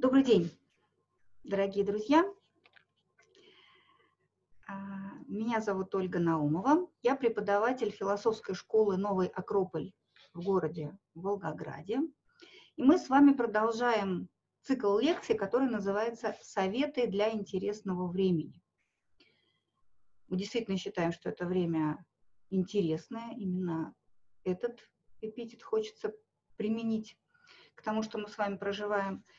Добрый день, дорогие друзья. А, меня зовут Ольга Наумова. Я преподаватель философской школы «Новый Акрополь» в городе Волгограде. И мы с вами продолжаем цикл лекций, который называется «Советы для интересного времени». Мы действительно считаем, что это время интересное. Именно этот эпитет хочется применить к тому, что мы с вами проживаем –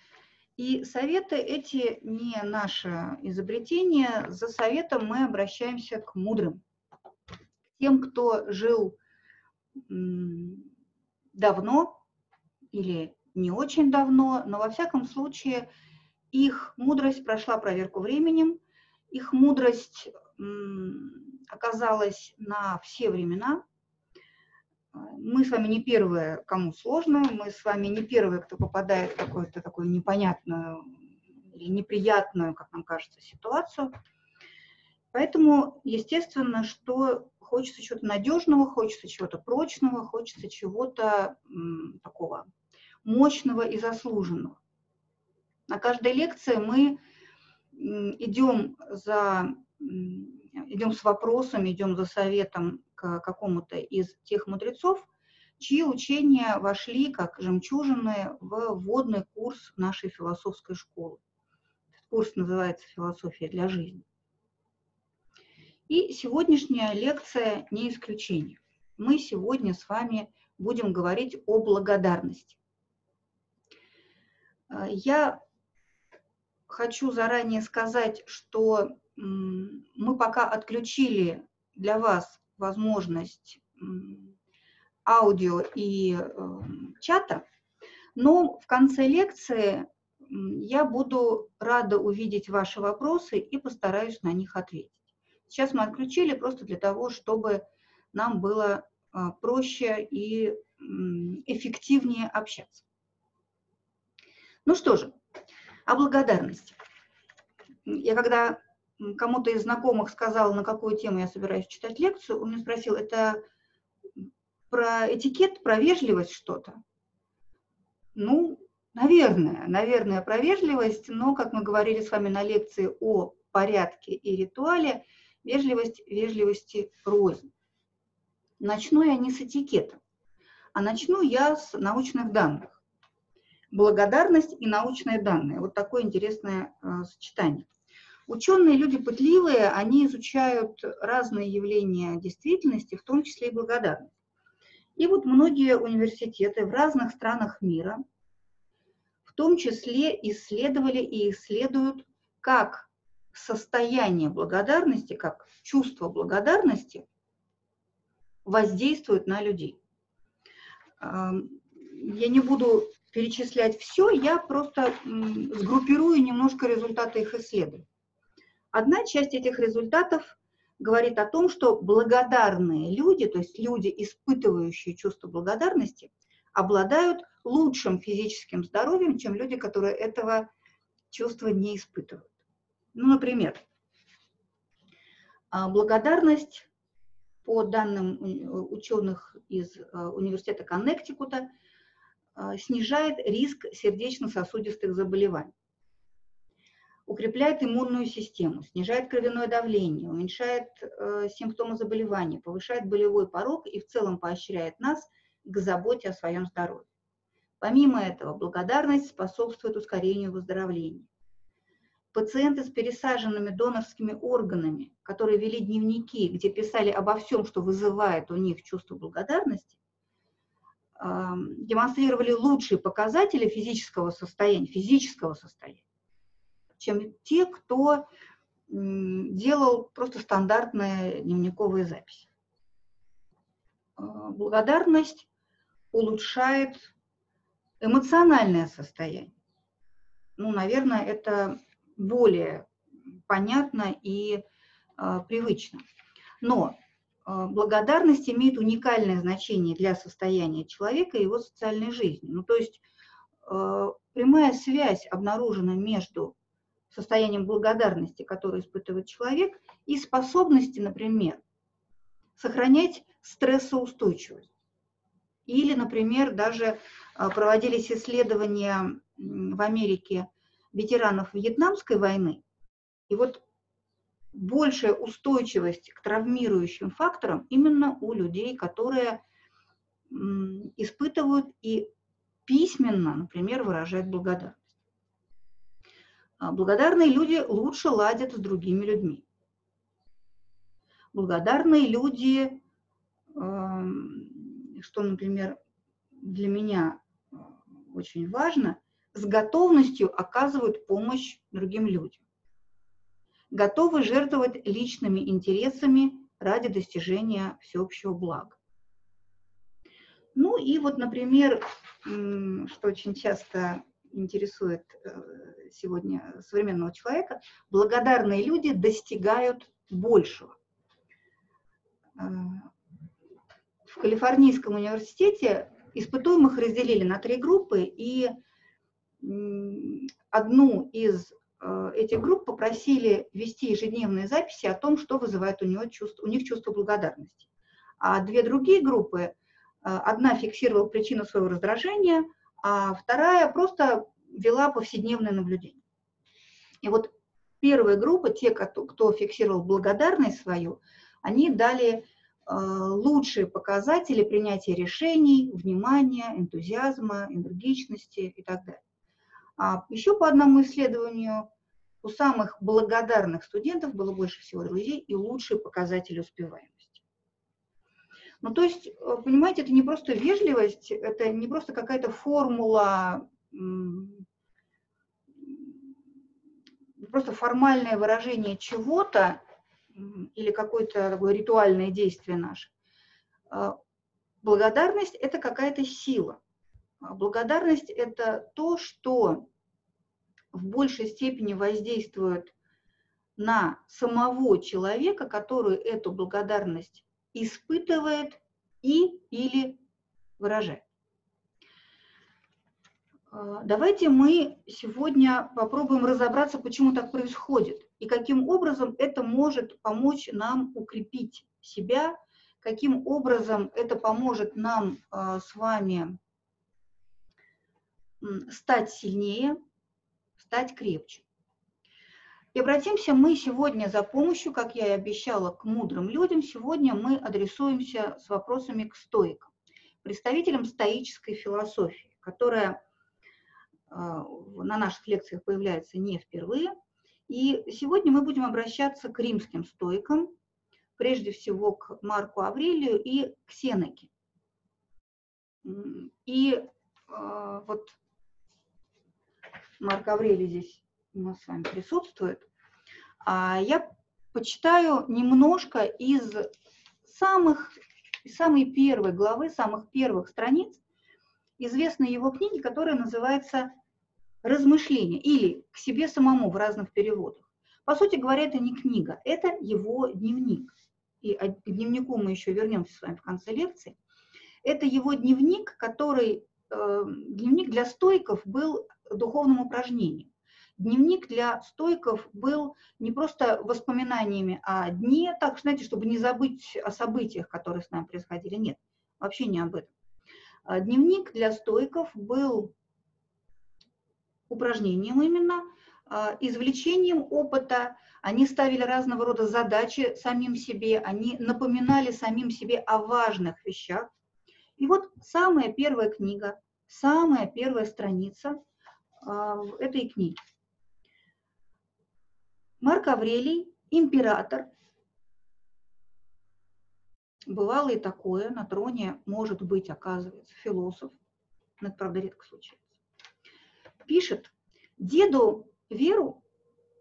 и советы эти не наше изобретение. За советом мы обращаемся к мудрым, к тем, кто жил давно или не очень давно, но во всяком случае их мудрость прошла проверку временем, их мудрость оказалась на все времена, мы с вами не первые, кому сложно, мы с вами не первые, кто попадает в какую-то такую непонятную или неприятную, как нам кажется, ситуацию. Поэтому, естественно, что хочется чего-то надежного, хочется чего-то прочного, хочется чего-то такого мощного и заслуженного. На каждой лекции мы идем за идем с вопросами, идем за советом к какому-то из тех мудрецов, чьи учения вошли как жемчужины в вводный курс нашей философской школы. Этот курс называется «Философия для жизни». И сегодняшняя лекция не исключение. Мы сегодня с вами будем говорить о благодарности. Я хочу заранее сказать, что мы пока отключили для вас возможность аудио и э, чата, но в конце лекции я буду рада увидеть ваши вопросы и постараюсь на них ответить. Сейчас мы отключили просто для того, чтобы нам было а, проще и эффективнее общаться. Ну что же, о благодарности. Я когда кому-то из знакомых сказала, на какую тему я собираюсь читать лекцию, он меня спросил, это про этикет, про вежливость что-то? Ну, наверное, наверное, про вежливость, но, как мы говорили с вами на лекции о порядке и ритуале, вежливость вежливости рознь. Начну я не с этикета, а начну я с научных данных. Благодарность и научные данные. Вот такое интересное э, сочетание. Ученые люди пытливые, они изучают разные явления действительности, в том числе и благодарность. И вот многие университеты в разных странах мира в том числе исследовали и исследуют, как состояние благодарности, как чувство благодарности воздействует на людей. Я не буду перечислять все, я просто сгруппирую немножко результаты их исследований. Одна часть этих результатов говорит о том, что благодарные люди, то есть люди, испытывающие чувство благодарности, обладают лучшим физическим здоровьем, чем люди, которые этого чувства не испытывают. Ну, например, а, благодарность по данным ученых из а, университета Коннектикута а, снижает риск сердечно-сосудистых заболеваний укрепляет иммунную систему, снижает кровяное давление, уменьшает э, симптомы заболевания, повышает болевой порог и в целом поощряет нас к заботе о своем здоровье. Помимо этого, благодарность способствует ускорению выздоровления. Пациенты с пересаженными донорскими органами, которые вели дневники, где писали обо всем, что вызывает у них чувство благодарности, э, демонстрировали лучшие показатели физического состояния, физического состояния чем те, кто делал просто стандартные дневниковые записи. А, благодарность улучшает эмоциональное состояние. Ну, наверное, это более понятно и э, привычно. Но э, благодарность имеет уникальное значение для состояния человека и его социальной жизни. Ну, то есть э, прямая связь обнаружена между состоянием благодарности, которое испытывает человек, и способности, например, сохранять стрессоустойчивость. Или, например, даже а, проводились исследования в Америке ветеранов Вьетнамской войны. И вот большая устойчивость к травмирующим факторам именно у людей, которые испытывают и письменно, например, выражают благодарность. А благодарные люди лучше ладят с другими людьми. Благодарные люди, эм, что, например, для меня э, очень важно, с готовностью оказывают помощь другим людям. Готовы жертвовать личными интересами ради достижения всеобщего блага. Ну и вот, например, что очень часто интересует э, сегодня современного человека, благодарные люди достигают большего. Э, в Калифорнийском университете испытуемых разделили на три группы, и одну из э, этих групп попросили вести ежедневные записи о том, что вызывает у, него чувство, у них чувство благодарности. А две другие группы, одна фиксировала причину своего раздражения – а вторая просто вела повседневное наблюдение. И вот первая группа, те, кто, кто фиксировал благодарность свою, они дали э, лучшие показатели принятия решений, внимания, энтузиазма, энергичности и так далее. А еще по одному исследованию у самых благодарных студентов было больше всего друзей и лучшие показатели успеваемости. Ну, то есть, э, понимаете, это не просто вежливость, это не просто какая-то формула, просто формальное выражение чего-то или какое-то такое ритуальное действие наше. А, благодарность – это какая-то сила. А благодарность – это то, что в большей степени воздействует на самого человека, который эту благодарность испытывает и или выражает. А, давайте мы сегодня попробуем разобраться, почему так происходит и каким образом это может помочь нам укрепить себя, каким образом это поможет нам а, с вами стать сильнее, стать крепче. Обратимся мы сегодня за помощью, как я и обещала, к мудрым людям. Сегодня мы адресуемся с вопросами к стоикам, представителям стоической философии, которая э, на наших лекциях появляется не впервые. И сегодня мы будем обращаться к римским стоикам, прежде всего к Марку Аврелию и к Сенеке. И э, вот Марк Аврелий здесь у нас с вами присутствует, я почитаю немножко из самых, самой первой главы, самых первых страниц известной его книги, которая называется «Размышления» или «К себе самому» в разных переводах. По сути говоря, это не книга, это его дневник. И к дневнику мы еще вернемся с вами в конце лекции. Это его дневник, который, э, дневник для стойков был духовным упражнением. Дневник для стойков был не просто воспоминаниями о дне, так, знаете, чтобы не забыть о событиях, которые с нами происходили. Нет, вообще не об этом. А дневник для стойков был упражнением именно, а, извлечением опыта. Они ставили разного рода задачи самим себе, они напоминали самим себе о важных вещах. И вот самая первая книга, самая первая страница а, этой книге. Марк Аврелий, император. Бывало и такое, на троне может быть, оказывается, философ, но это, правда, редко случается. Пишет, деду Веру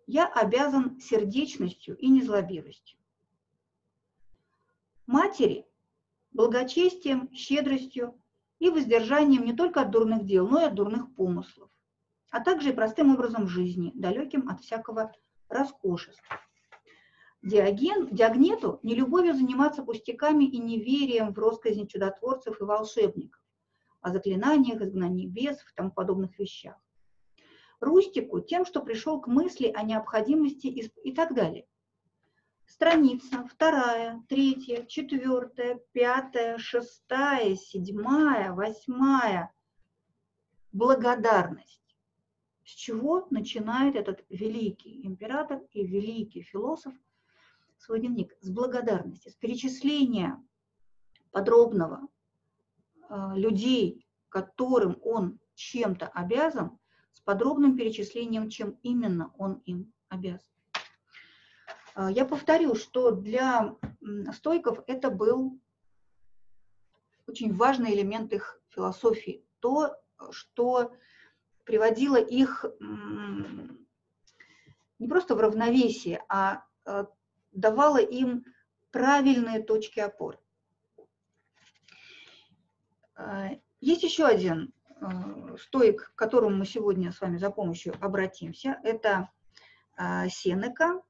я обязан сердечностью и незлобивостью. Матери – благочестием, щедростью и воздержанием не только от дурных дел, но и от дурных помыслов, а также и простым образом жизни, далеким от всякого роскошества. Диоген, Диогнету не любовью заниматься пустяками и неверием в росказни чудотворцев и волшебников, о заклинаниях, изгнании бесов и тому подобных вещах. Рустику тем, что пришел к мысли о необходимости и так далее. Страница вторая, третья, четвертая, пятая, шестая, седьмая, восьмая. Благодарность. С чего начинает этот великий император и великий философ свой дневник? С благодарности, с перечисления подробного э, людей, которым он чем-то обязан, с подробным перечислением, чем именно он им обязан. Э, я повторю, что для стойков это был очень важный элемент их философии. То, что приводило их не просто в равновесие, а э, давало им правильные точки опоры. Э, есть еще один э, стоик, к которому мы сегодня с вами за помощью обратимся. Это Сенека,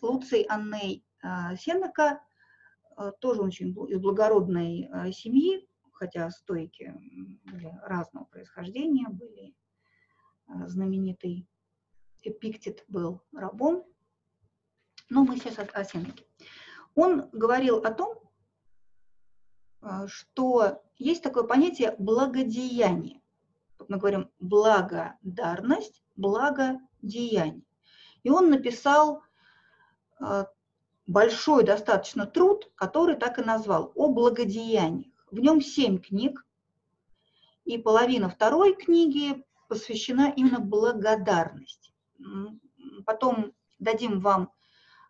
Луций Анней Сенека, тоже очень из благородной семьи, хотя стойки были разного происхождения, были а, знаменитый Эпиктет был рабом, но мы сейчас о Сенеке. Он говорил о том, а, что есть такое понятие благодеяние. Мы говорим благодарность, благодеяние. И он написал а, большой достаточно труд, который так и назвал «О благодеянии». В нем семь книг, и половина второй книги посвящена именно благодарности. Потом дадим вам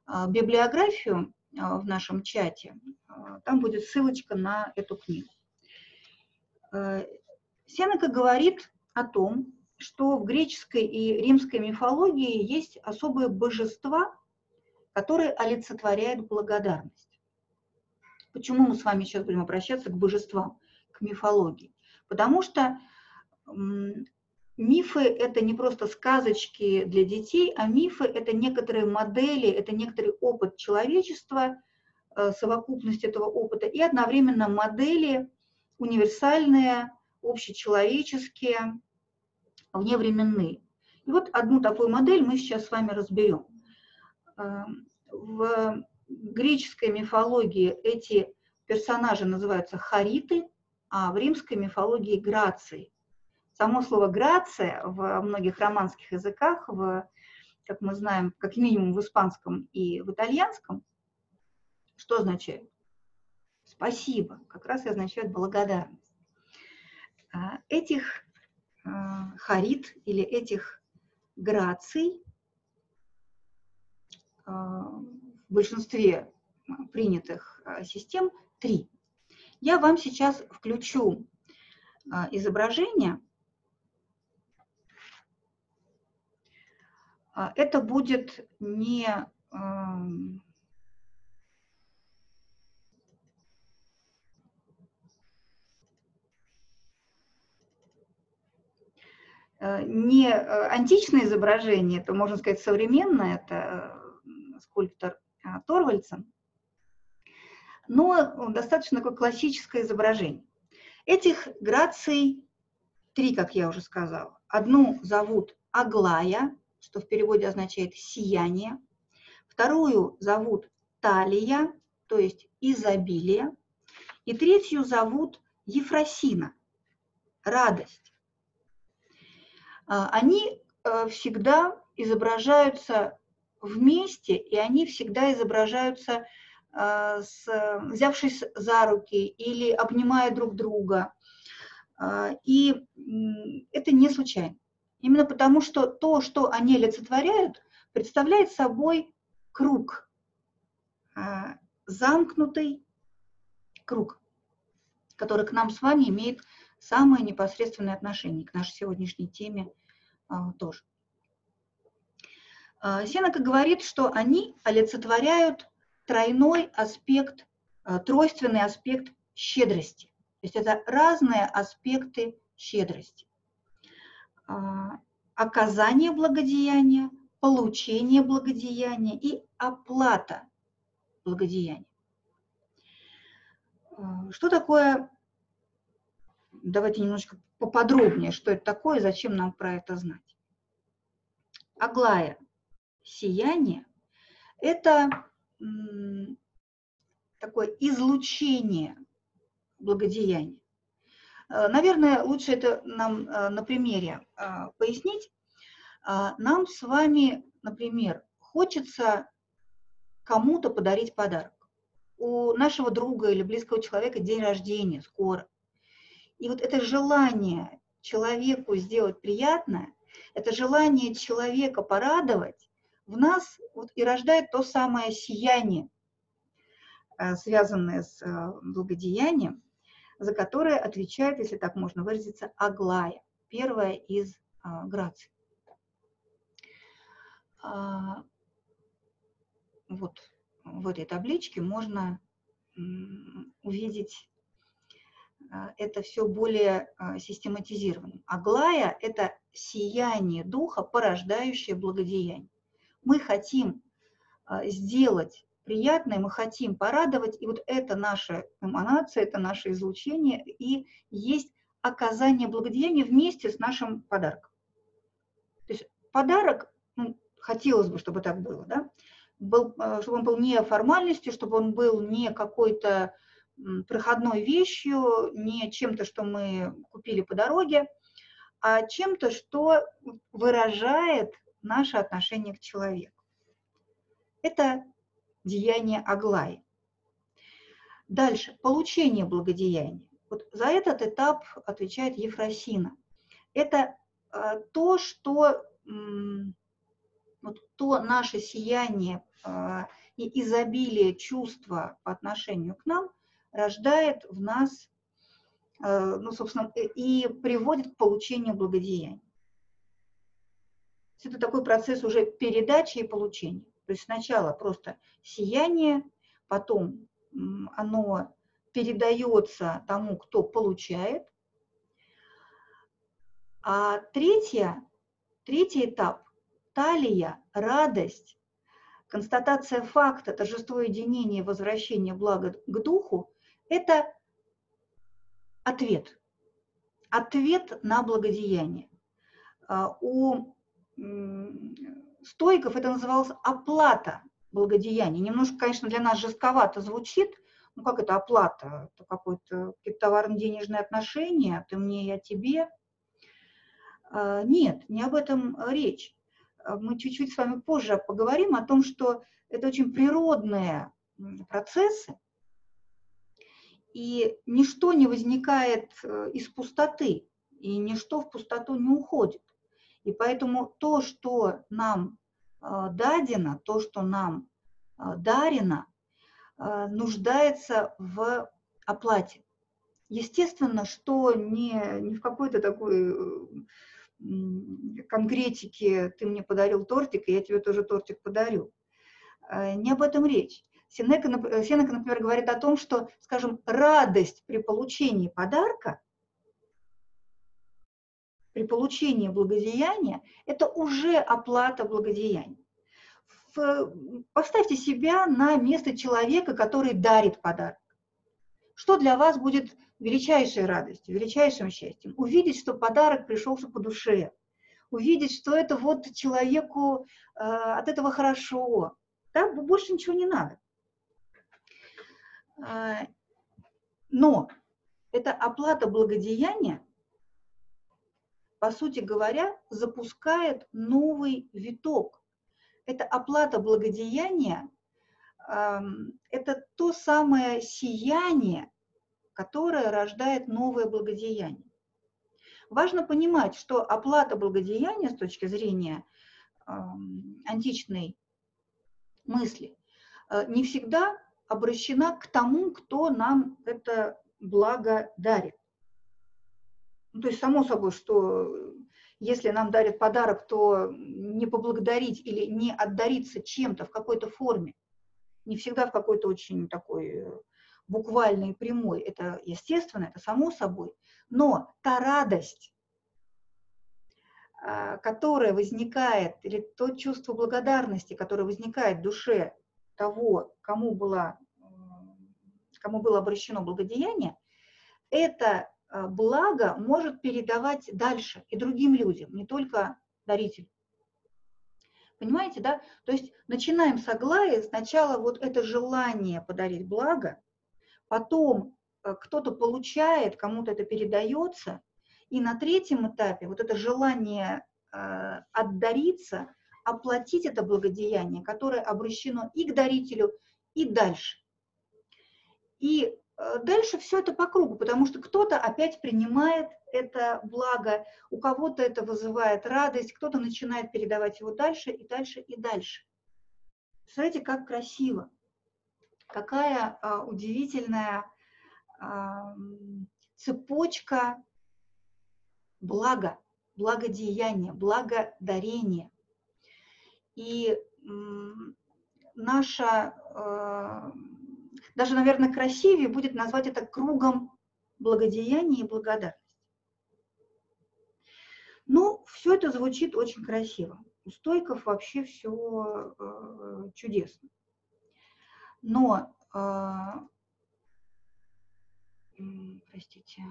а, библиографию а, в нашем чате, а, там будет ссылочка на эту книгу. Сенека говорит о том, что в греческой и римской мифологии есть особые божества, которые олицетворяют благодарность. Почему мы с вами сейчас будем обращаться к божествам, к мифологии? Потому что мифы – это не просто сказочки для детей, а мифы – это некоторые модели, это некоторый опыт человечества, э, совокупность этого опыта, и одновременно модели универсальные, общечеловеческие, вневременные. И вот одну такую модель мы сейчас с вами разберем. Эм, в греческой мифологии эти персонажи называются хариты, а в римской мифологии грации. Само слово грация в многих романских языках, в, как мы знаем, как минимум в испанском и в итальянском, что означает? Спасибо, как раз и означает благодарность. А, этих а, харит или этих граций а, в большинстве а, принятых а, систем три. Я вам сейчас включу а, изображение. Это будет не не античное изображение, это, можно сказать, современное, это скульптор Торвальдсен, но достаточно такое классическое изображение. Этих граций три, как я уже сказала. Одну зовут Аглая, что в переводе означает «сияние». Вторую зовут Талия, то есть изобилие. И третью зовут Ефросина, радость. А, они э, всегда изображаются вместе, и они всегда изображаются, э, с, взявшись за руки или обнимая друг друга. Э, и это не случайно. Именно потому, что то, что они олицетворяют, представляет собой круг, э, замкнутый круг, который к нам с вами имеет самое непосредственное отношение к нашей сегодняшней теме тоже. А, Сенека говорит, что они олицетворяют тройной аспект, а, тройственный аспект щедрости. То есть это разные аспекты щедрости. А, оказание благодеяния, получение благодеяния и оплата благодеяния. Что такое, давайте немножко поподробнее, что это такое, зачем нам про это знать. Аглая сияние – это такое излучение благодеяния. Э, наверное, лучше это нам э, на примере э, пояснить. А, нам с вами, например, хочется кому-то подарить подарок. У нашего друга или близкого человека день рождения скоро. И вот это желание человеку сделать приятное, это желание человека порадовать, в нас вот и рождает то самое сияние, э, связанное с э, благодеянием, за которое отвечает, если так можно выразиться, Аглая, первая из а, граций. А, вот в этой табличке можно увидеть а, это все более систематизированным. Аглая – это сияние духа, порождающее благодеяние. Мы хотим сделать приятное, мы хотим порадовать, и вот это наша эманация, это наше излучение, и есть оказание благодеяния вместе с нашим подарком. То есть подарок, ну, хотелось бы, чтобы так было, да, был, э, чтобы он был не формальностью, чтобы он был не какой-то проходной вещью, не чем-то, что мы купили по дороге, а чем-то, что выражает наше отношение к человеку. Это деяние Аглаи. Дальше, получение благодеяния. Вот за этот этап отвечает Ефросина. Это э, то, что вот то наше сияние э, и изобилие чувства по отношению к нам рождает в нас, э, ну, собственно, и приводит к получению благодеяния. Это такой процесс уже передачи и получения. То есть сначала просто сияние, потом оно передается тому, кто получает. А третья, третий этап – талия, радость, констатация факта, торжество единения, возвращение блага к духу – это ответ. Ответ на благодеяние. А, у стойков это называлось оплата благодеяния. Немножко, конечно, для нас жестковато звучит, ну как это оплата? Это какое-то товарно-денежное отношение, ты мне, я тебе. А, нет, не об этом речь. А, мы чуть-чуть с вами позже поговорим о том, что это очень природные процессы, и ничто не возникает э, из пустоты, и ничто в пустоту не уходит. И поэтому то, что нам а, дадено, то, что нам а, дарено, а, нуждается в оплате. Естественно, что не, не в какой-то такой конкретике ты мне подарил тортик, и я тебе тоже тортик подарю. Не об этом речь. Сенека, Сенека, например, говорит о том, что, скажем, радость при получении подарка – при получении благодеяния, это уже оплата благодеяния. Поставьте себя на место человека, который дарит подарок. Что для вас будет величайшей радостью, величайшим счастьем? Увидеть, что подарок пришелся по душе, увидеть, что это вот человеку э, от этого хорошо. Да? Больше ничего не надо. Э, но это оплата благодеяния по сути говоря, запускает новый виток. Это оплата благодеяния, это то самое сияние, которое рождает новое благодеяние. Важно понимать, что оплата благодеяния с точки зрения античной мысли э, не всегда обращена к тому, кто нам это благо дарит. Ну, то есть, само собой, что если нам дарят подарок, то не поблагодарить или не отдариться чем-то в какой-то форме, не всегда в какой-то очень такой э, буквальной прямой, это естественно, это само собой, но та радость, а, которая возникает, или то чувство благодарности, которое возникает в душе того, кому, было, кому было обращено благодеяние, это Э, благо может передавать дальше и другим людям, не только дарителю. Понимаете, да? То есть начинаем с Аглаи, сначала вот это желание подарить благо, потом э, кто-то получает, кому-то это передается, и на третьем этапе вот это желание э, отдариться, оплатить это благодеяние, которое обращено и к дарителю, и дальше. И дальше все это по кругу, потому что кто-то опять принимает это благо, у кого-то это вызывает радость, кто-то начинает передавать его дальше и дальше и дальше. Смотрите, как красиво, какая а, удивительная а, цепочка блага, благодеяния, благодарения. И наша, а, даже, наверное, красивее будет назвать это кругом благодеяния и благодарности. Ну, все это звучит очень красиво. У стойков вообще все э, чудесно. Но, э, простите,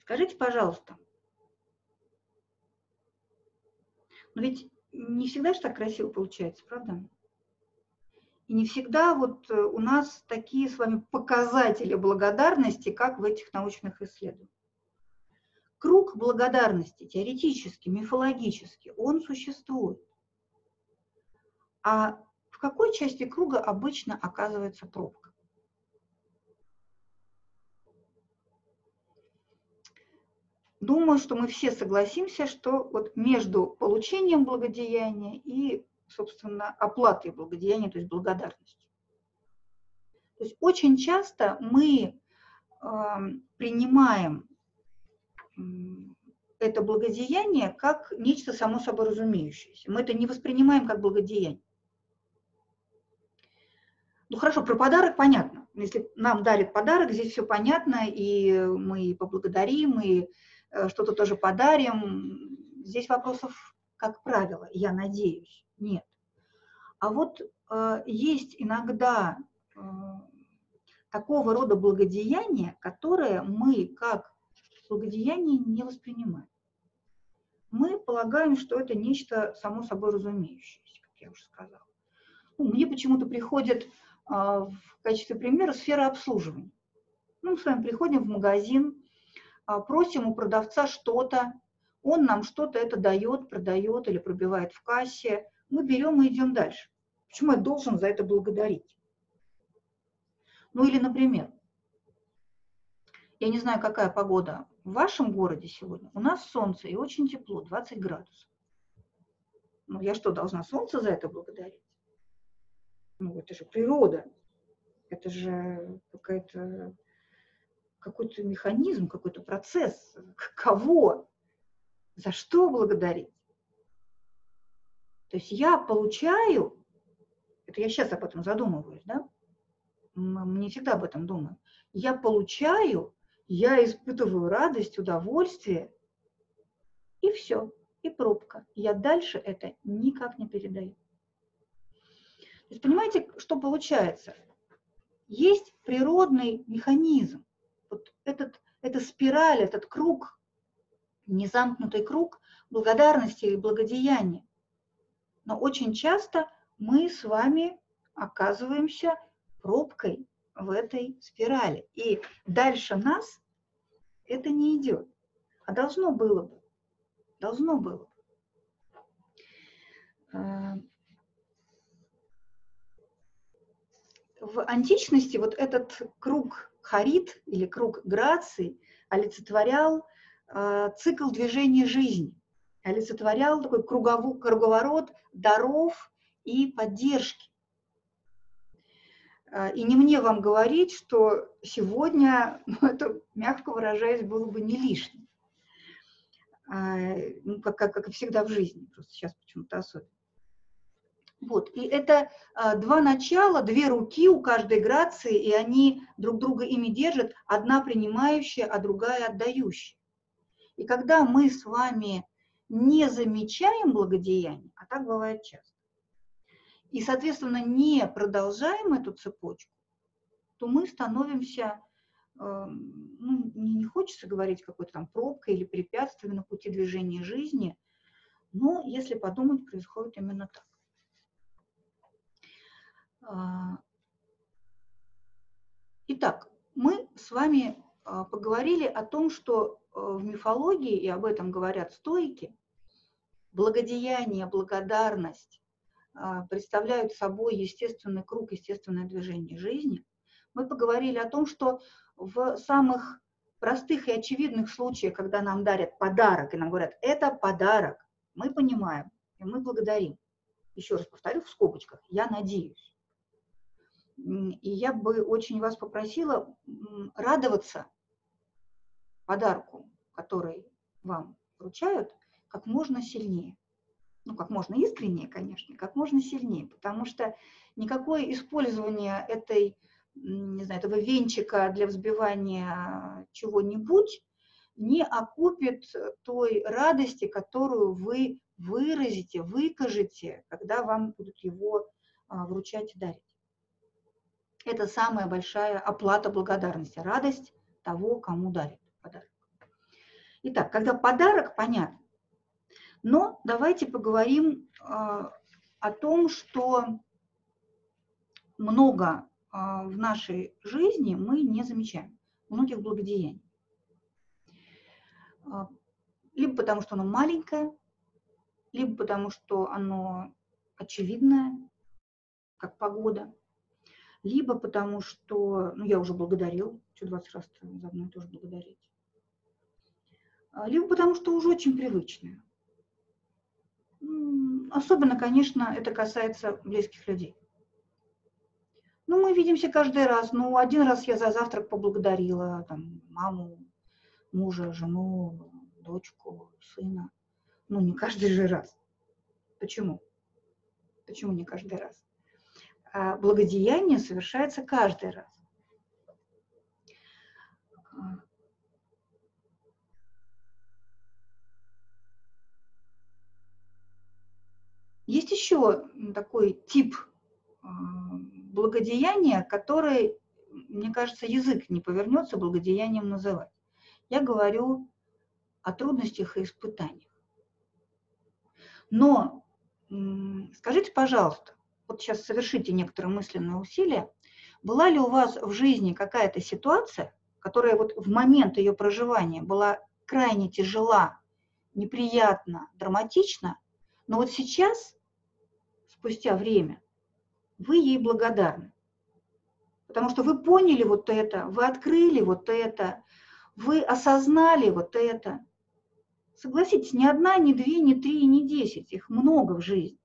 скажите, пожалуйста, но ведь не всегда же так красиво получается, правда? И не всегда вот э, у нас такие с вами показатели благодарности, как в этих научных исследованиях. Круг благодарности теоретически, мифологически, он существует. А в какой части круга обычно оказывается пробка? Думаю, что мы все согласимся, что вот между получением благодеяния и собственно, оплатой благодеяния, то есть благодарностью. То есть очень часто мы э, принимаем это благодеяние как нечто само собой разумеющееся. Мы это не воспринимаем как благодеяние. Ну хорошо, про подарок понятно. Если нам дарят подарок, здесь все понятно, и мы поблагодарим, и э, что-то тоже подарим. Здесь вопросов, как правило, я надеюсь нет. А вот э, есть иногда э, такого рода благодеяния, которые мы как благодеяние не воспринимаем. Мы полагаем, что это нечто само собой разумеющееся, как я уже сказала. Ну, мне почему-то приходит э, в качестве примера сфера обслуживания. Ну, мы с вами приходим в магазин, э, просим у продавца что-то, он нам что-то это дает, продает или пробивает в кассе, мы берем и идем дальше. Почему я должен за это благодарить? Ну или, например, я не знаю, какая погода в вашем городе сегодня. У нас солнце и очень тепло, 20 градусов. Ну я что, должна солнце за это благодарить? Ну это же природа. Это же какая-то какой-то механизм, какой-то процесс. Кого? За что благодарить? То есть я получаю, это я сейчас об этом задумываюсь, да? Мы не всегда об этом думаем. Я получаю, я испытываю радость, удовольствие, и все, и пробка. Я дальше это никак не передаю. То есть понимаете, что получается? Есть природный механизм. Вот этот, эта спираль, этот круг, незамкнутый круг благодарности и благодеяния но очень часто мы с вами оказываемся пробкой в этой спирали. И дальше нас это не идет. А должно было бы. Должно было бы. А, в античности вот этот круг Харит или круг Грации олицетворял а, цикл движения жизни олицетворял такой круговой, круговорот даров и поддержки. А, и не мне вам говорить, что сегодня, ну, это, мягко выражаясь, было бы не лишним. А, ну, как, как, как и всегда в жизни, просто сейчас почему-то особенно. Вот, и это а, два начала, две руки у каждой грации, и они друг друга ими держат, одна принимающая, а другая отдающая. И когда мы с вами не замечаем благодеяние, а так бывает часто, и, соответственно, не продолжаем эту цепочку, то мы становимся, эм, ну, не хочется говорить какой-то там пробкой или препятствием на пути движения жизни, но если подумать, происходит именно так. А, итак, мы с вами поговорили о том, что э, в мифологии, и об этом говорят стойки, благодеяние, благодарность а, представляют собой естественный круг, естественное движение жизни. Мы поговорили о том, что в самых простых и очевидных случаях, когда нам дарят подарок, и нам говорят, это подарок, мы понимаем, и мы благодарим. Еще раз повторю в скобочках, я надеюсь. И я бы очень вас попросила радоваться подарку, который вам вручают, как можно сильнее. Ну, как можно искреннее, конечно, как можно сильнее, потому что никакое использование этой, не знаю, этого венчика для взбивания чего-нибудь не окупит той радости, которую вы выразите, выкажете, когда вам будут его а, вручать и дарить. Это самая большая оплата благодарности, радость того, кому дарит подарок. Итак, когда подарок, понятно. Но давайте поговорим э, о том, что много э, в нашей жизни мы не замечаем, многих благодеяний. Э, либо потому, что оно маленькое, либо потому, что оно очевидное, как погода, либо потому, что, ну, я уже благодарил, что 20 раз за одно и то же благодарить, а, либо потому, что уже очень привычное. Особенно, конечно, это касается близких людей. Ну, мы видимся каждый раз. Ну, один раз я за завтрак поблагодарила там, маму, мужа, жену, дочку, сына. Ну, не каждый же раз. Почему? Почему не каждый раз? А благодеяние совершается каждый раз. Есть еще такой тип а, благодеяния, который, мне кажется, язык не повернется благодеянием называть. Я говорю о трудностях и испытаниях. Но скажите, пожалуйста, вот сейчас совершите некоторые мысленные усилия, была ли у вас в жизни какая-то ситуация, которая вот в момент ее проживания была крайне тяжела, неприятна, драматична, но вот сейчас, спустя время, вы ей благодарны. Потому что вы поняли вот это, вы открыли вот это, вы осознали вот это. Согласитесь, ни одна, ни две, ни три, ни десять, их много в жизни.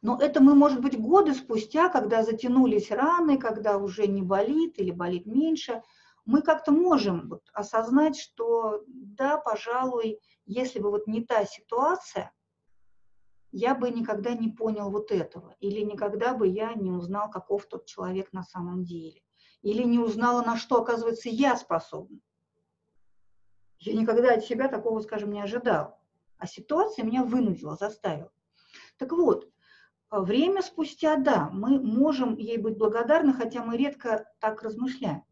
Но это мы, может быть, годы спустя, когда затянулись раны, когда уже не болит или болит меньше, мы как-то можем вот осознать, что да, пожалуй, если бы вот не та ситуация, я бы никогда не понял вот этого, или никогда бы я не узнал, каков тот человек на самом деле, или не узнала, на что, оказывается, я способна. Я никогда от себя такого, скажем, не ожидал, а ситуация меня вынудила, заставила. Так вот, а время спустя, да, мы можем ей быть благодарны, хотя мы редко так размышляем.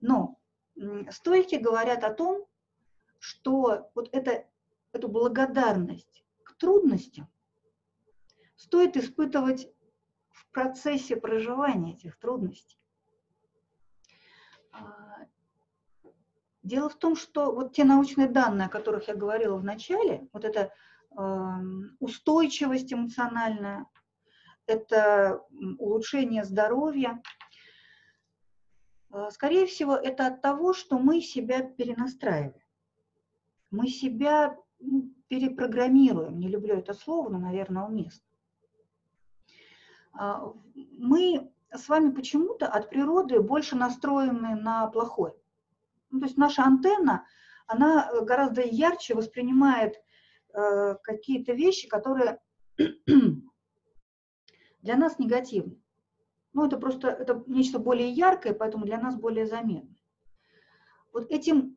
Но стойки говорят о том, что вот это, эту благодарность к трудностям стоит испытывать в процессе проживания этих трудностей. А, дело в том, что вот те научные данные, о которых я говорила в начале, вот это устойчивость эмоциональная, это улучшение здоровья. А, скорее всего, это от того, что мы себя перенастраиваем. Мы себя ну, перепрограммируем. Не люблю это слово, но, наверное, уместно. А, мы с вами почему-то от природы больше настроены на плохое. Ну, то есть наша антенна, она гораздо ярче воспринимает Э, какие-то вещи, которые для нас негативны. Ну, это просто это нечто более яркое, поэтому для нас более заметно. Вот этим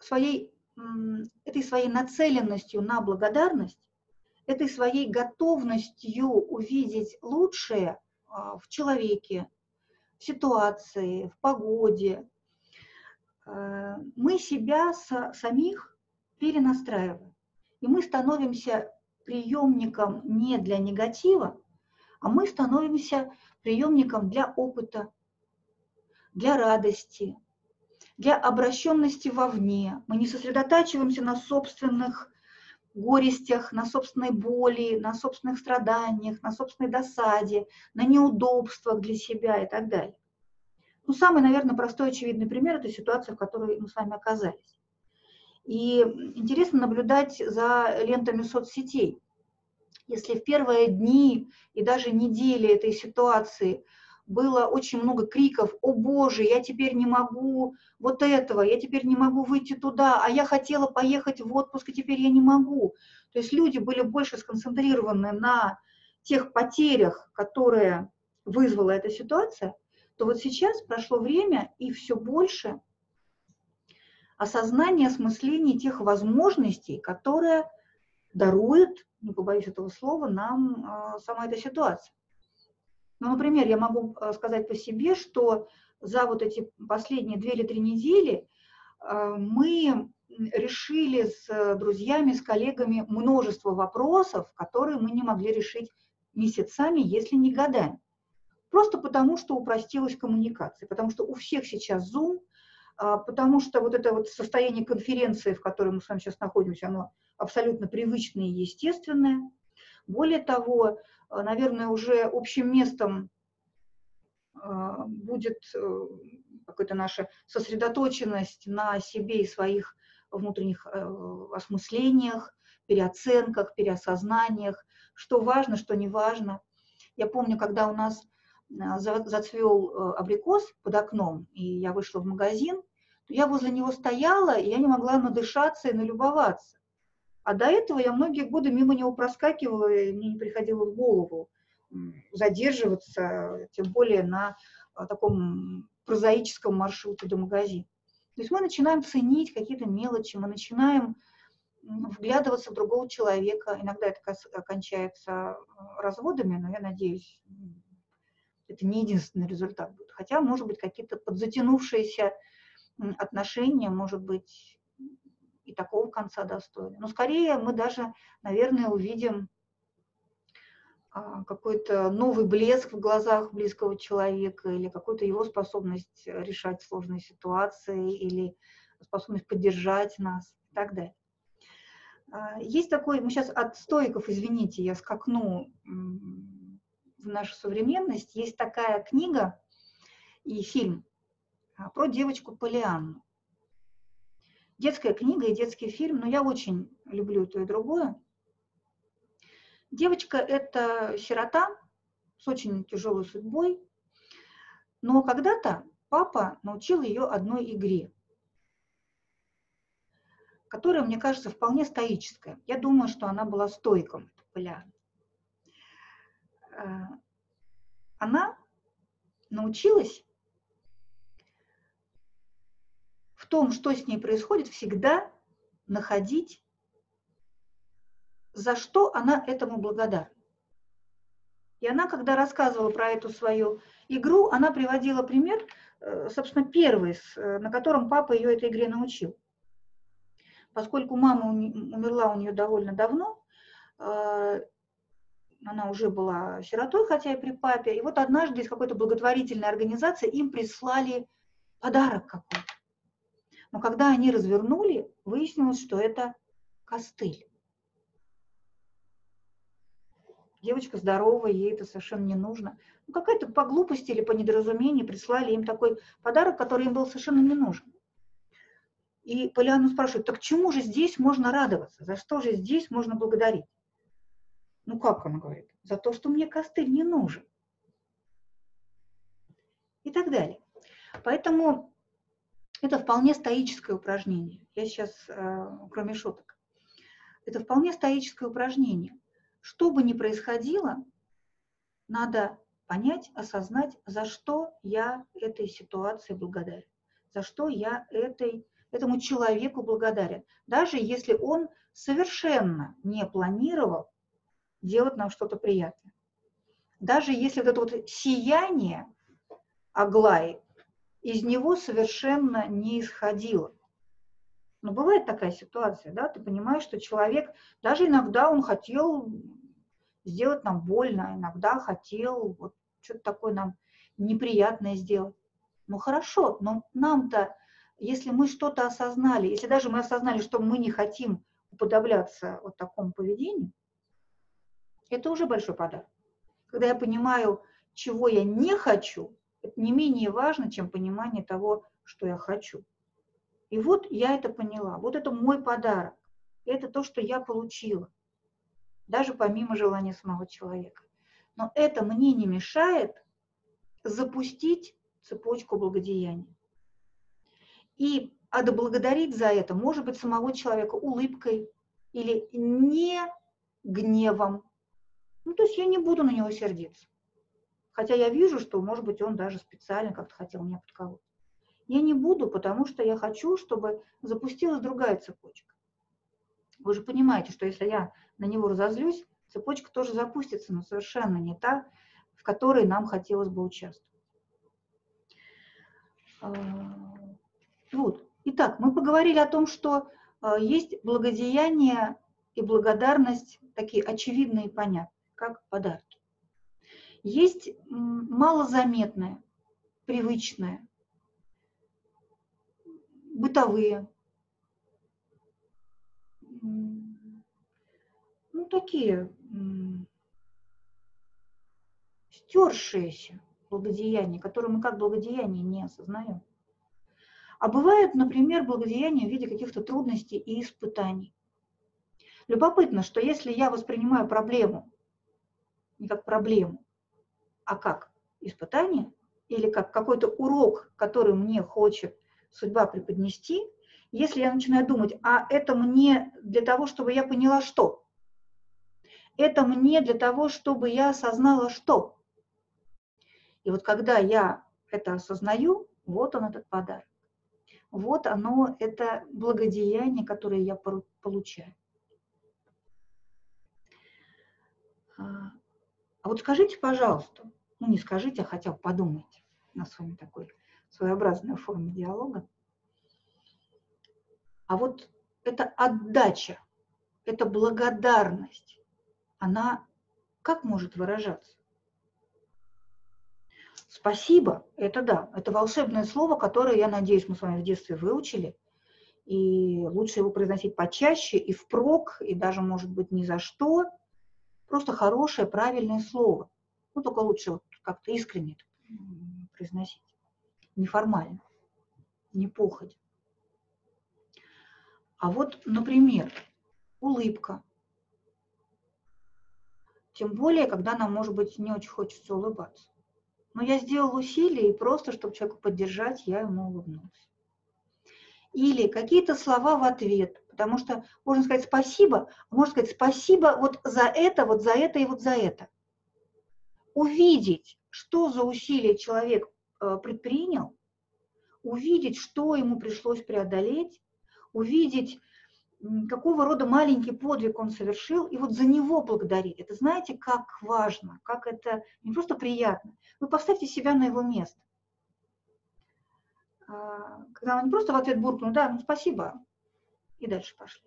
своей, этой своей нацеленностью на благодарность, этой своей готовностью увидеть лучшее а, в человеке, в ситуации, в погоде, э, мы себя самих перенастраиваем. И мы становимся приемником не для негатива, а мы становимся приемником для опыта, для радости, для обращенности вовне. Мы не сосредотачиваемся на собственных горестях, на собственной боли, на собственных страданиях, на собственной досаде, на неудобствах для себя и так далее. Ну, самый, наверное, простой очевидный пример – это ситуация, в которой мы с вами оказались. И интересно наблюдать за лентами соцсетей. Если в первые дни и даже недели этой ситуации было очень много криков, о боже, я теперь не могу вот этого, я теперь не могу выйти туда, а я хотела поехать в отпуск, и теперь я не могу. То есть люди были больше сконцентрированы на тех потерях, которые вызвала эта ситуация, то вот сейчас прошло время, и все больше осознание, осмысление тех возможностей, которые дарует, не побоюсь этого слова, нам а, сама эта ситуация. Ну, например, я могу э, сказать по себе, что за вот эти последние две или три недели э, мы решили с друзьями, с коллегами множество вопросов, которые мы не могли решить месяцами, если не годами. Просто потому, что упростилась коммуникация, потому что у всех сейчас Zoom, а, потому что вот это вот состояние конференции, в которой мы с вами сейчас находимся, оно абсолютно привычное и естественное. Более того, наверное, уже общим местом э, будет э, какая-то наша сосредоточенность на себе и своих внутренних осмыслениях, переоценках, переосознаниях, что важно, что не важно. Я помню, когда у нас зацвел абрикос под окном, и я вышла в магазин, я возле него стояла, и я не могла надышаться и налюбоваться. А до этого я многие годы мимо него проскакивала, и мне не приходило в голову задерживаться, тем более на а, таком прозаическом маршруте до магазина. То есть мы начинаем ценить какие-то мелочи, мы начинаем вглядываться в другого человека. Иногда это кончается а, разводами, но я надеюсь, это не единственный результат будет. Хотя, может быть, какие-то подзатянувшиеся отношения, может быть, и такого конца достойны. Но скорее мы даже, наверное, увидим а, какой-то новый блеск в глазах близкого человека или какую-то его способность решать сложные ситуации или способность поддержать нас и так далее. А, есть такой, мы сейчас от стоиков, извините, я скакну в нашу современность, есть такая книга и фильм а, про девочку Полианну детская книга и детский фильм, но я очень люблю то и другое. Девочка – это сирота с очень тяжелой судьбой, но когда-то папа научил ее одной игре, которая, мне кажется, вполне стоическая. Я думаю, что она была стойком. Э, она научилась в том, что с ней происходит, всегда находить, за что она этому благодарна. И она, когда рассказывала про эту свою игру, она приводила пример, э, собственно, первый, э, на котором папа ее этой игре научил. Поскольку мама умерла у нее довольно давно, э, она уже была сиротой, хотя и при папе, и вот однажды из какой-то благотворительной организации им прислали подарок какой-то. Но когда они развернули, выяснилось, что это костыль. Девочка здоровая, ей это совершенно не нужно. Ну, какая-то по глупости или по недоразумению прислали им такой подарок, который им был совершенно не нужен. И Полиану спрашивают, так чему же здесь можно радоваться? За что же здесь можно благодарить? Ну как она говорит? За то, что мне костыль не нужен. И так далее. Поэтому это вполне стоическое упражнение. Я сейчас, э, кроме шуток, это вполне стоическое упражнение. Что бы ни происходило, надо понять, осознать, за что я этой ситуации благодарен, за что я этой, этому человеку благодарен. Даже если он совершенно не планировал делать нам что-то приятное. Даже если вот это вот сияние Аглаи из него совершенно не исходило. Но бывает такая ситуация, да, ты понимаешь, что человек, даже иногда он хотел сделать нам больно, иногда хотел вот что-то такое нам неприятное сделать. Ну хорошо, но нам-то если мы что-то осознали, если даже мы осознали, что мы не хотим уподобляться вот такому поведению, это уже большой подарок. Когда я понимаю, чего я не хочу, это не менее важно, чем понимание того, что я хочу. И вот я это поняла. Вот это мой подарок. Это то, что я получила. Даже помимо желания самого человека. Но это мне не мешает запустить цепочку благодеяния. И отблагодарить за это, может быть, самого человека улыбкой или не гневом. Ну, то есть я не буду на него сердиться. Хотя я вижу, что, может быть, он даже специально как-то хотел меня подколоть. Я не буду, потому что я хочу, чтобы запустилась другая цепочка. Вы же понимаете, что если я на него разозлюсь, цепочка тоже запустится, но совершенно не та, в которой нам хотелось бы участвовать. А, вот. Итак, мы поговорили о том, что а, есть благодеяние и благодарность такие очевидные и понятные, как подарки. Есть малозаметное, привычное, бытовые, ну, такие стершиеся благодеяния, которые мы как благодеяние не осознаем. А бывают, например, благодеяния в виде каких-то трудностей и испытаний. Любопытно, что если я воспринимаю проблему не как проблему, а как испытание или как какой-то урок, который мне хочет судьба преподнести, если я начинаю думать, а это мне для того, чтобы я поняла что? Это мне для того, чтобы я осознала что? И вот когда я это осознаю, вот он этот подарок. Вот оно, это благодеяние, которое я получаю. А, вот скажите, пожалуйста, ну не скажите, а хотя бы подумайте, у нас такой своеобразная форма диалога. А вот эта отдача, эта благодарность, она как может выражаться? Спасибо, это да, это волшебное слово, которое, я надеюсь, мы с вами в детстве выучили, и лучше его произносить почаще и впрок, и даже, может быть, ни за что. Просто хорошее, правильное слово. Ну, только лучше вот как-то искренне произносить неформально, не походя. А вот, например, улыбка. Тем более, когда нам, может быть, не очень хочется улыбаться. Но я сделал усилие, и просто, чтобы человека поддержать, я ему улыбнулась. Или какие-то слова в ответ, потому что можно сказать спасибо, а можно сказать спасибо вот за это, вот за это и вот за это. Увидеть, что за усилие человек Э, предпринял, увидеть, что ему пришлось преодолеть, увидеть, какого рода маленький подвиг он совершил, и вот за него благодарить. Это знаете, как важно, как это не просто приятно. Вы поставьте себя на его место. А, когда он не просто в ответ буркнул, да, ну спасибо, и дальше пошли.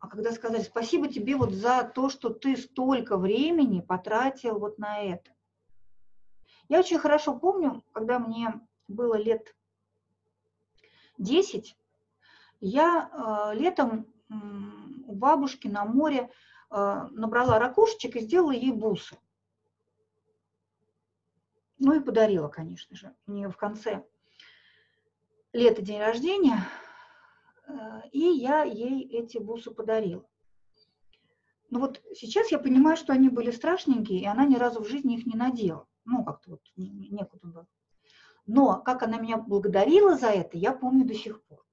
А когда сказали, спасибо тебе вот за то, что ты столько времени потратил вот на это. Я очень хорошо помню, когда мне было лет 10, я э, летом у бабушки на море э, набрала ракушечек и сделала ей бусы. Ну и подарила, конечно же. У нее в конце лета день рождения, и я ей эти бусы подарила. Но вот сейчас я понимаю, что они были страшненькие, и она ни разу в жизни их не надела ну, как-то вот некуда было. Но как она меня благодарила за это, я помню до сих пор.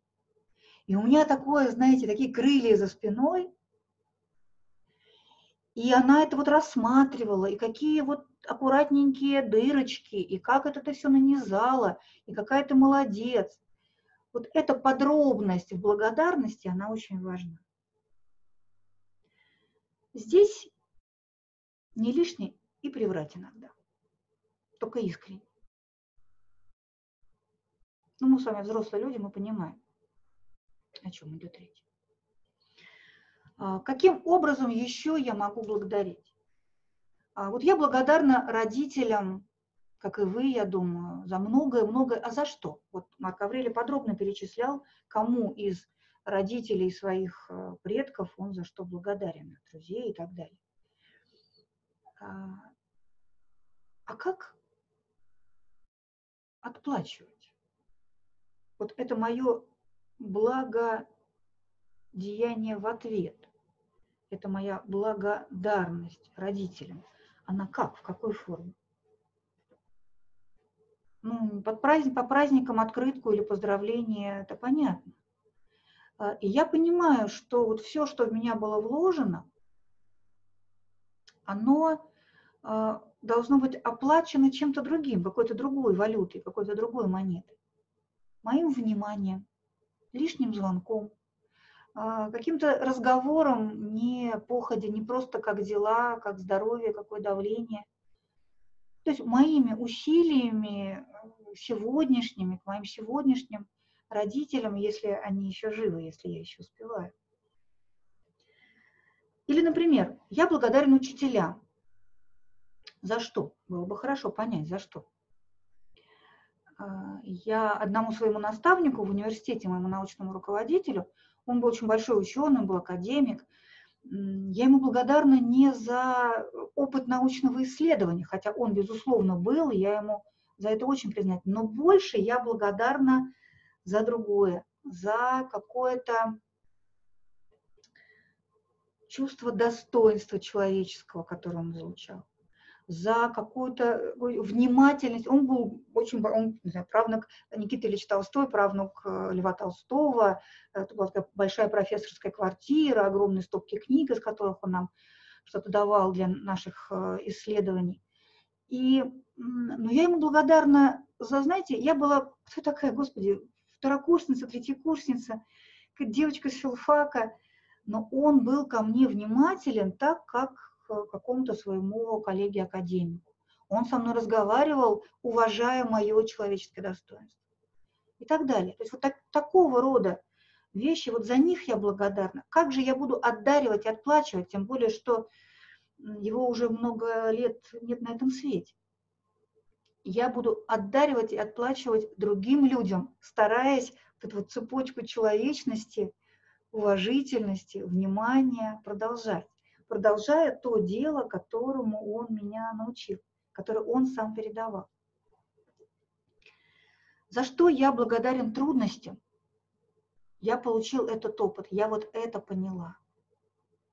И у меня такое, знаете, такие крылья за спиной. И она это вот рассматривала, и какие вот аккуратненькие дырочки, и как это ты все нанизала, и какая ты молодец. Вот эта подробность в благодарности, она очень важна. Здесь не лишний и приврать иногда только искренне. Ну, мы с вами взрослые люди, мы понимаем, о чем идет речь. А, каким образом еще я могу благодарить? А, вот я благодарна родителям, как и вы, я думаю, за многое-многое. А за что? Вот Марк Аврелий подробно перечислял, кому из родителей своих э, предков он за что благодарен, друзей и так далее. А, а как отплачивать? Вот это мое благодеяние в ответ. Это моя благодарность родителям. Она как, в какой форме? Ну, под праздник, по праздникам открытку или поздравление, это понятно. А, и я понимаю, что вот все, что в меня было вложено, оно а, должно быть оплачено чем-то другим, какой-то другой валютой, какой-то другой монетой. Моим вниманием, лишним звонком, а, каким-то разговором, не походя, не просто как дела, как здоровье, какое давление. То есть моими усилиями сегодняшними, к моим сегодняшним родителям, если они еще живы, если я еще успеваю. Или, например, я благодарен учителям. За что? Было бы хорошо понять, за что. А, я одному своему наставнику в университете, моему научному руководителю, он был очень большой ученый, был академик, я ему благодарна не за опыт научного исследования, хотя он, безусловно, был, я ему за это очень признательна, но больше я благодарна за другое, за какое-то чувство достоинства человеческого, которое он излучал, за какую-то внимательность. Он был очень, он, не знаю, правнук Никиты Ильич Толстой, правнук э, Льва Толстого. Это была такая большая профессорская квартира, огромные стопки книг, из которых он нам что-то давал для наших э, исследований. И ну, я ему благодарна за, знаете, я была, кто такая, господи, второкурсница, третьекурсница, девочка с филфака, но он был ко мне внимателен так, как к какому-то своему коллеге-академику. Он со мной разговаривал, уважая мое человеческое достоинство. И так далее. То есть вот так, такого рода вещи, вот за них я благодарна. Как же я буду отдаривать, отплачивать, тем более, что его уже много лет нет на этом свете я буду отдаривать и отплачивать другим людям, стараясь вот эту вот цепочку человечности, уважительности, внимания продолжать, продолжая то дело, которому он меня научил, которое он сам передавал. За что я благодарен трудностям? Я получил этот опыт, я вот это поняла.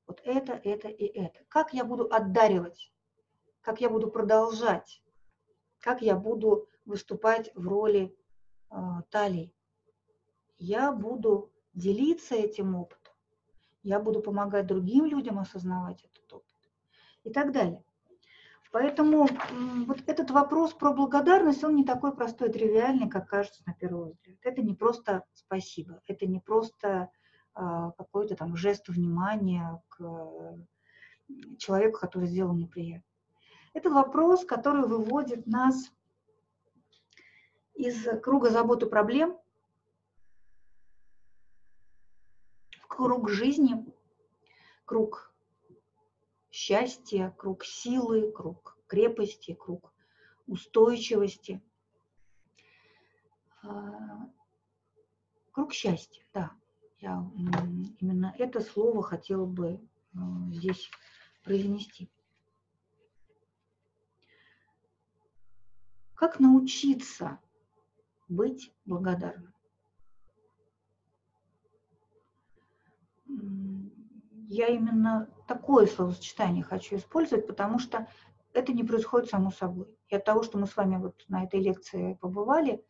Вот это, это и это. Как я буду отдаривать? Как я буду продолжать? как я буду выступать в роли э, талии. Я буду делиться этим опытом, я буду помогать другим людям осознавать этот опыт и так далее. Поэтому вот этот вопрос про благодарность, он не такой простой и тривиальный, как кажется на первый взгляд. Это не просто спасибо, это не просто э, какой-то там жест внимания к э, человеку, который сделал мне приятно. Это вопрос, который выводит нас из круга заботы проблем в круг жизни, круг счастья, круг силы, круг крепости, круг устойчивости. А, круг счастья, да. Я именно это слово хотела бы а, здесь произнести. Как научиться быть благодарным? Я именно такое словосочетание хочу использовать, потому что это не происходит само собой. И от того, что мы с вами вот на этой лекции побывали,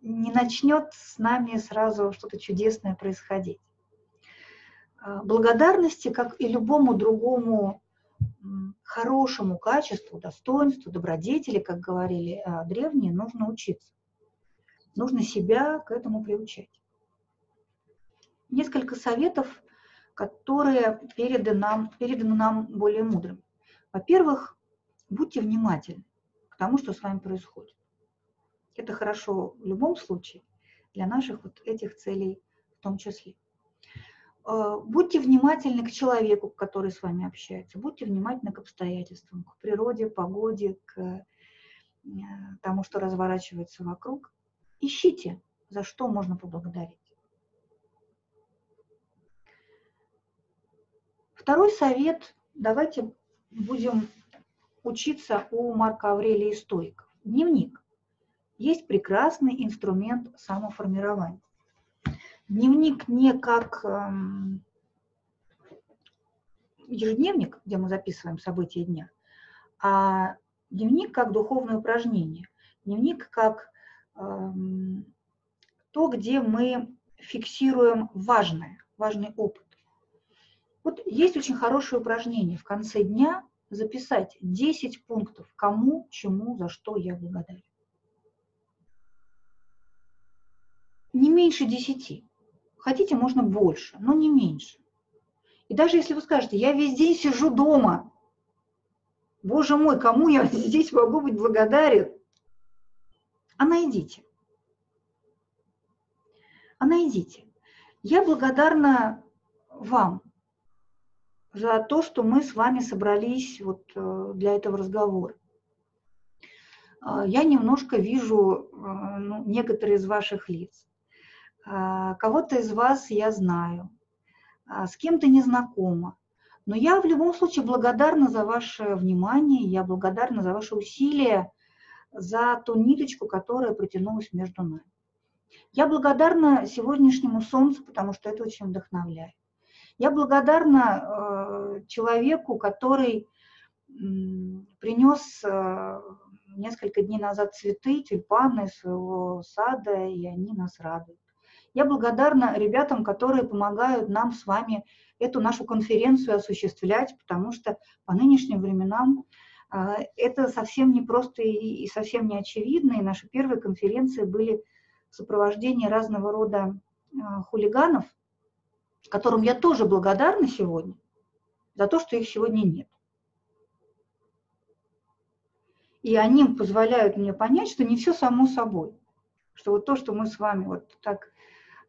не начнет с нами сразу что-то чудесное происходить. А, благодарности, как и любому другому хорошему качеству, достоинству, добродетели, как говорили а, древние, нужно учиться. Нужно себя к этому приучать. Несколько советов, которые переданы нам, переданы нам более мудрым. Во-первых, будьте внимательны к тому, что с вами происходит. Это хорошо в любом случае, для наших вот этих целей в том числе. Э, будьте внимательны к человеку, который с вами общается, будьте внимательны к обстоятельствам, к природе, погоде, к э, тому, что разворачивается вокруг. Ищите, за что можно поблагодарить. Второй совет. Давайте будем учиться у Марка Аврелия Стоиков. Дневник. Есть прекрасный инструмент самоформирования. Дневник не как эм, ежедневник, где мы записываем события дня, а дневник как духовное упражнение, дневник как эм, то, где мы фиксируем важное, важный опыт. Вот есть очень хорошее упражнение в конце дня записать 10 пунктов, кому, чему, за что я благодарен. Не меньше 10. Хотите, можно больше, но не меньше. И даже если вы скажете, я весь день сижу дома, боже мой, кому я здесь могу быть благодарен? А найдите. А найдите. Я благодарна вам за то, что мы с вами собрались вот э, для этого разговора. А, я немножко вижу э, ну, некоторые из ваших лиц. А, кого-то из вас я знаю, а, с кем-то не знакома. Но я в любом случае благодарна за ваше внимание, я благодарна за ваши усилия, за ту ниточку, которая протянулась между нами. Я благодарна сегодняшнему солнцу, потому что это очень вдохновляет. Я благодарна э, человеку, который э, принес э, несколько дней назад цветы, тюльпаны своего сада, и они нас радуют. Я благодарна ребятам, которые помогают нам с вами эту нашу конференцию осуществлять, потому что по нынешним временам а, это совсем не просто и совсем не очевидно. И наши первые конференции были в сопровождении разного рода а, хулиганов, которым я тоже благодарна сегодня за то, что их сегодня нет. И они позволяют мне понять, что не все само собой. Что вот то, что мы с вами вот так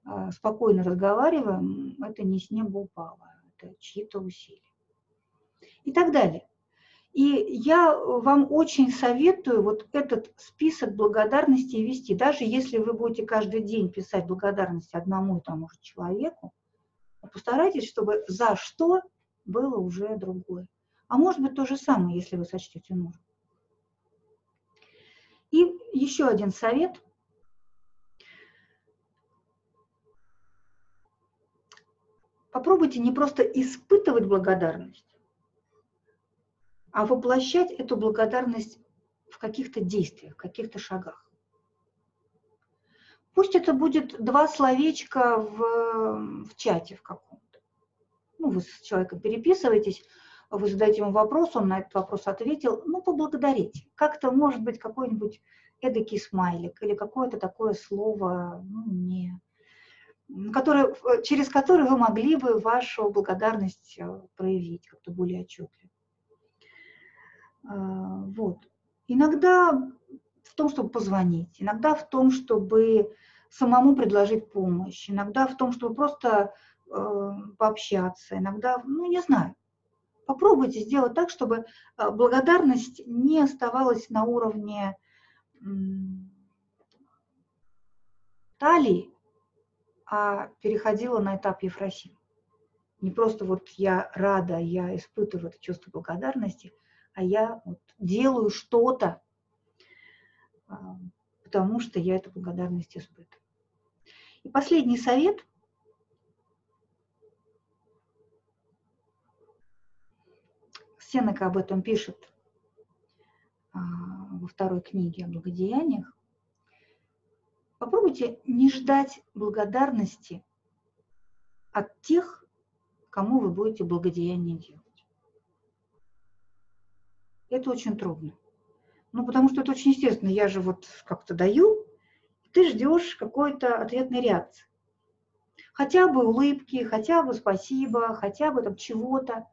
а, спокойно разговариваем, это не с неба упало, это чьи-то усилия. И так далее. И я вам очень советую вот этот список благодарностей вести. Даже если вы будете каждый день писать благодарность одному и тому же человеку, постарайтесь, чтобы за что было уже другое. А может быть то же самое, если вы сочтете нужным. И еще один совет – Попробуйте не просто испытывать благодарность, а воплощать эту благодарность в каких-то действиях, в каких-то шагах. Пусть это будет два словечка в, в чате в каком-то. Ну, вы с человеком переписываетесь, вы задаете ему вопрос, он на этот вопрос ответил, ну, поблагодарите. Как-то, может быть, какой-нибудь эдакий смайлик или какое-то такое слово, ну, не, который, э, через который вы могли бы вашу благодарность э, проявить как-то более отчетливо. А, вот. Иногда в том, чтобы позвонить, иногда в том, чтобы самому предложить помощь, иногда в том, чтобы просто пообщаться, иногда, ну, не знаю. Попробуйте сделать так, чтобы э, благодарность не оставалась на уровне талии, а переходила на этап Ефросим. Не просто вот я рада, я испытываю это чувство благодарности, а я вот делаю что-то, а, потому что я эту благодарность испытываю. И последний совет. Сенека об этом пишет а, во второй книге о благодеяниях. Попробуйте не ждать благодарности от тех, кому вы будете благодеяние делать. Это очень трудно. Ну, потому что это очень естественно. Я же вот как-то даю, ты ждешь какой-то ответной реакции. Хотя бы улыбки, хотя бы спасибо, хотя бы там чего-то.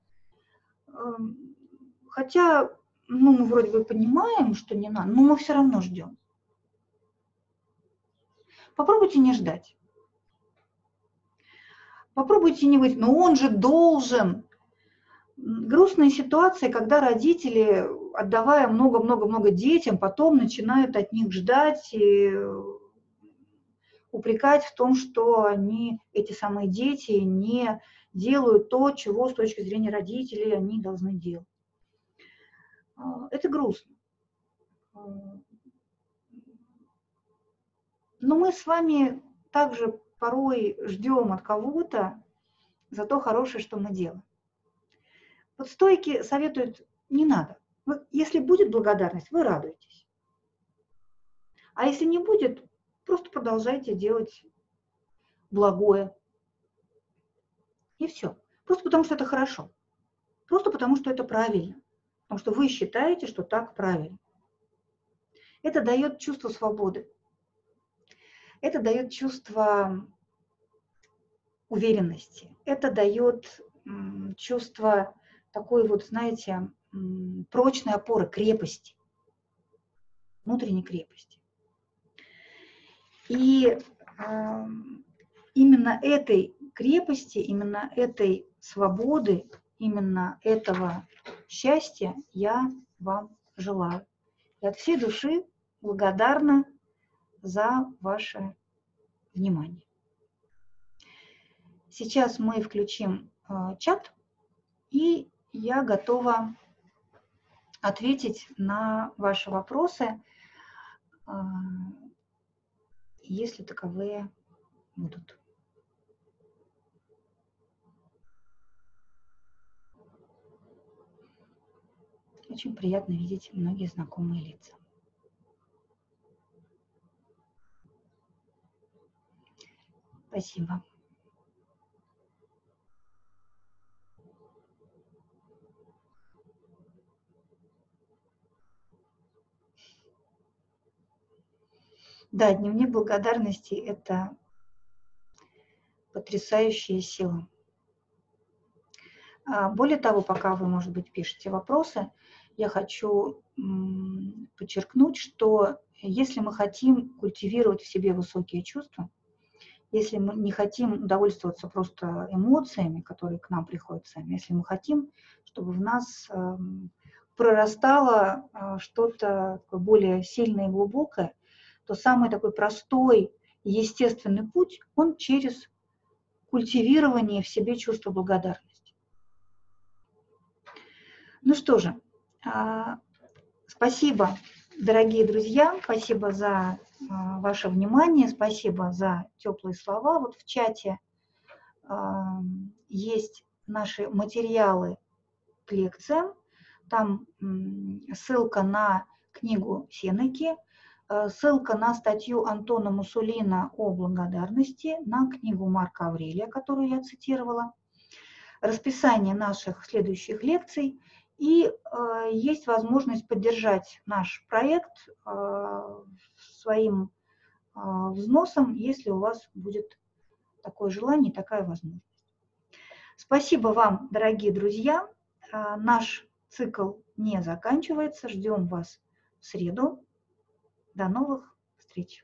Хотя, ну, мы вроде бы понимаем, что не надо, но мы все равно ждем. Попробуйте не ждать. Попробуйте не быть, но он же должен. Грустная ситуация, когда родители, отдавая много-много-много детям, потом начинают от них ждать и упрекать в том, что они, эти самые дети, не делают то, чего с точки зрения родителей они должны делать. А, это грустно. Но мы с вами также порой ждем от кого-то за то хорошее, что мы делаем. Вот стойки советуют, не надо. Вы, если будет благодарность, вы радуетесь. А если не будет, просто продолжайте делать благое. И все. Просто потому, что это хорошо. Просто потому, что это правильно. Потому что вы считаете, что так правильно. Это дает чувство свободы. Это дает чувство уверенности. Это дает чувство такой вот, знаете, прочной опоры, крепости, внутренней крепости. И именно этой крепости, именно этой свободы, именно этого счастья я вам желаю. И от всей души благодарна за ваше внимание. Сейчас мы включим э, чат, и я готова ответить на ваши вопросы, э, если таковые будут. Очень приятно видеть многие знакомые лица. Спасибо. Да, дневник благодарности – это потрясающая сила. А, более того, пока вы, может быть, пишете вопросы, я хочу подчеркнуть, что если мы хотим культивировать в себе высокие чувства, если мы не хотим удовольствоваться просто эмоциями, которые к нам приходят сами, если мы хотим, чтобы в нас эм, прорастало а, что-то более сильное и глубокое, то самый такой простой естественный путь, он через культивирование в себе чувства благодарности. Ну что же, спасибо, дорогие друзья, спасибо за а, ваше внимание, спасибо за теплые слова. Вот в чате а, есть наши материалы к лекциям, там ссылка на книгу Сенеки – ссылка на статью Антона Мусулина о благодарности, на книгу Марка Аврелия, которую я цитировала, расписание наших следующих лекций, и э, есть возможность поддержать наш проект э, своим э, взносом, если у вас будет такое желание, такая возможность. Спасибо вам, дорогие друзья. Э, наш цикл не заканчивается. Ждем вас в среду до новых встреч!